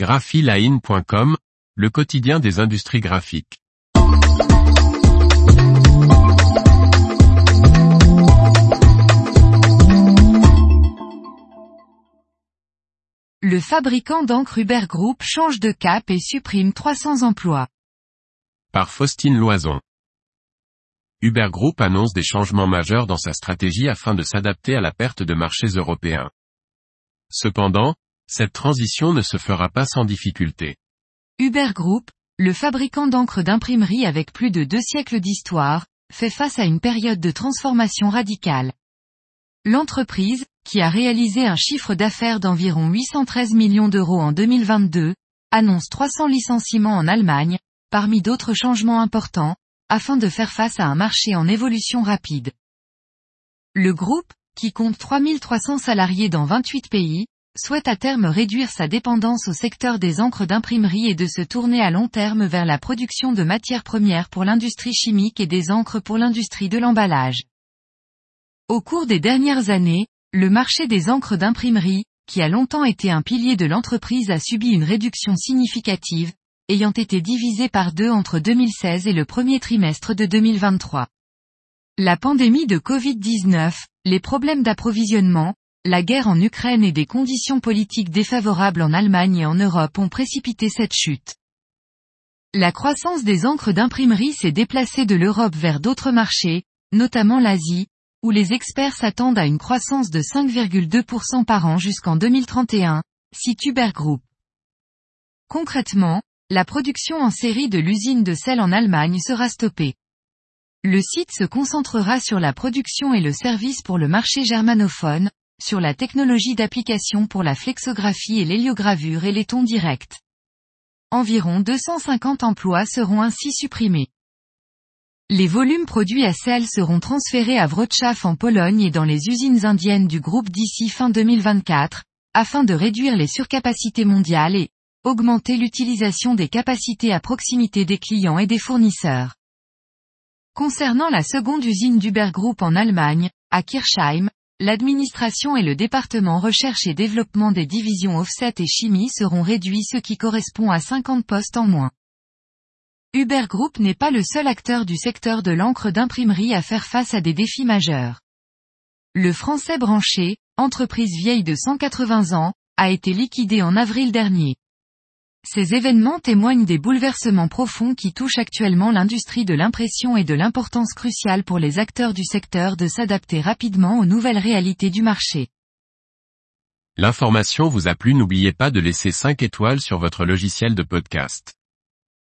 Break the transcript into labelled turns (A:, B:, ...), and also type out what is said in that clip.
A: graphiline.com, le quotidien des industries graphiques.
B: Le fabricant d'encre Uber Group change de cap et supprime 300 emplois.
A: Par Faustine Loison. Uber Group annonce des changements majeurs dans sa stratégie afin de s'adapter à la perte de marchés européens. Cependant, cette transition ne se fera pas sans difficulté.
B: Uber Group, le fabricant d'encre d'imprimerie avec plus de deux siècles d'histoire, fait face à une période de transformation radicale. L'entreprise, qui a réalisé un chiffre d'affaires d'environ 813 millions d'euros en 2022, annonce 300 licenciements en Allemagne, parmi d'autres changements importants, afin de faire face à un marché en évolution rapide. Le groupe, qui compte 3300 salariés dans 28 pays, souhaite à terme réduire sa dépendance au secteur des encres d'imprimerie et de se tourner à long terme vers la production de matières premières pour l'industrie chimique et des encres pour l'industrie de l'emballage. Au cours des dernières années, le marché des encres d'imprimerie, qui a longtemps été un pilier de l'entreprise a subi une réduction significative, ayant été divisé par deux entre 2016 et le premier trimestre de 2023. La pandémie de Covid-19, les problèmes d'approvisionnement, la guerre en Ukraine et des conditions politiques défavorables en Allemagne et en Europe ont précipité cette chute. La croissance des encres d'imprimerie s'est déplacée de l'Europe vers d'autres marchés, notamment l'Asie, où les experts s'attendent à une croissance de 5,2% par an jusqu'en 2031, cite Group. Concrètement, la production en série de l'usine de sel en Allemagne sera stoppée. Le site se concentrera sur la production et le service pour le marché germanophone, sur la technologie d'application pour la flexographie et l'héliogravure et les tons directs. Environ 250 emplois seront ainsi supprimés. Les volumes produits à Cell seront transférés à Wrocław en Pologne et dans les usines indiennes du groupe d'ici fin 2024, afin de réduire les surcapacités mondiales et augmenter l'utilisation des capacités à proximité des clients et des fournisseurs. Concernant la seconde usine d'Uber Group en Allemagne, à Kirchheim, l'administration et le département recherche et développement des divisions offset et chimie seront réduits ce qui correspond à 50 postes en moins. Uber Group n'est pas le seul acteur du secteur de l'encre d'imprimerie à faire face à des défis majeurs. Le français branché, entreprise vieille de 180 ans, a été liquidé en avril dernier. Ces événements témoignent des bouleversements profonds qui touchent actuellement l'industrie de l'impression et de l'importance cruciale pour les acteurs du secteur de s'adapter rapidement aux nouvelles réalités du marché.
A: L'information vous a plu n'oubliez pas de laisser 5 étoiles sur votre logiciel de podcast.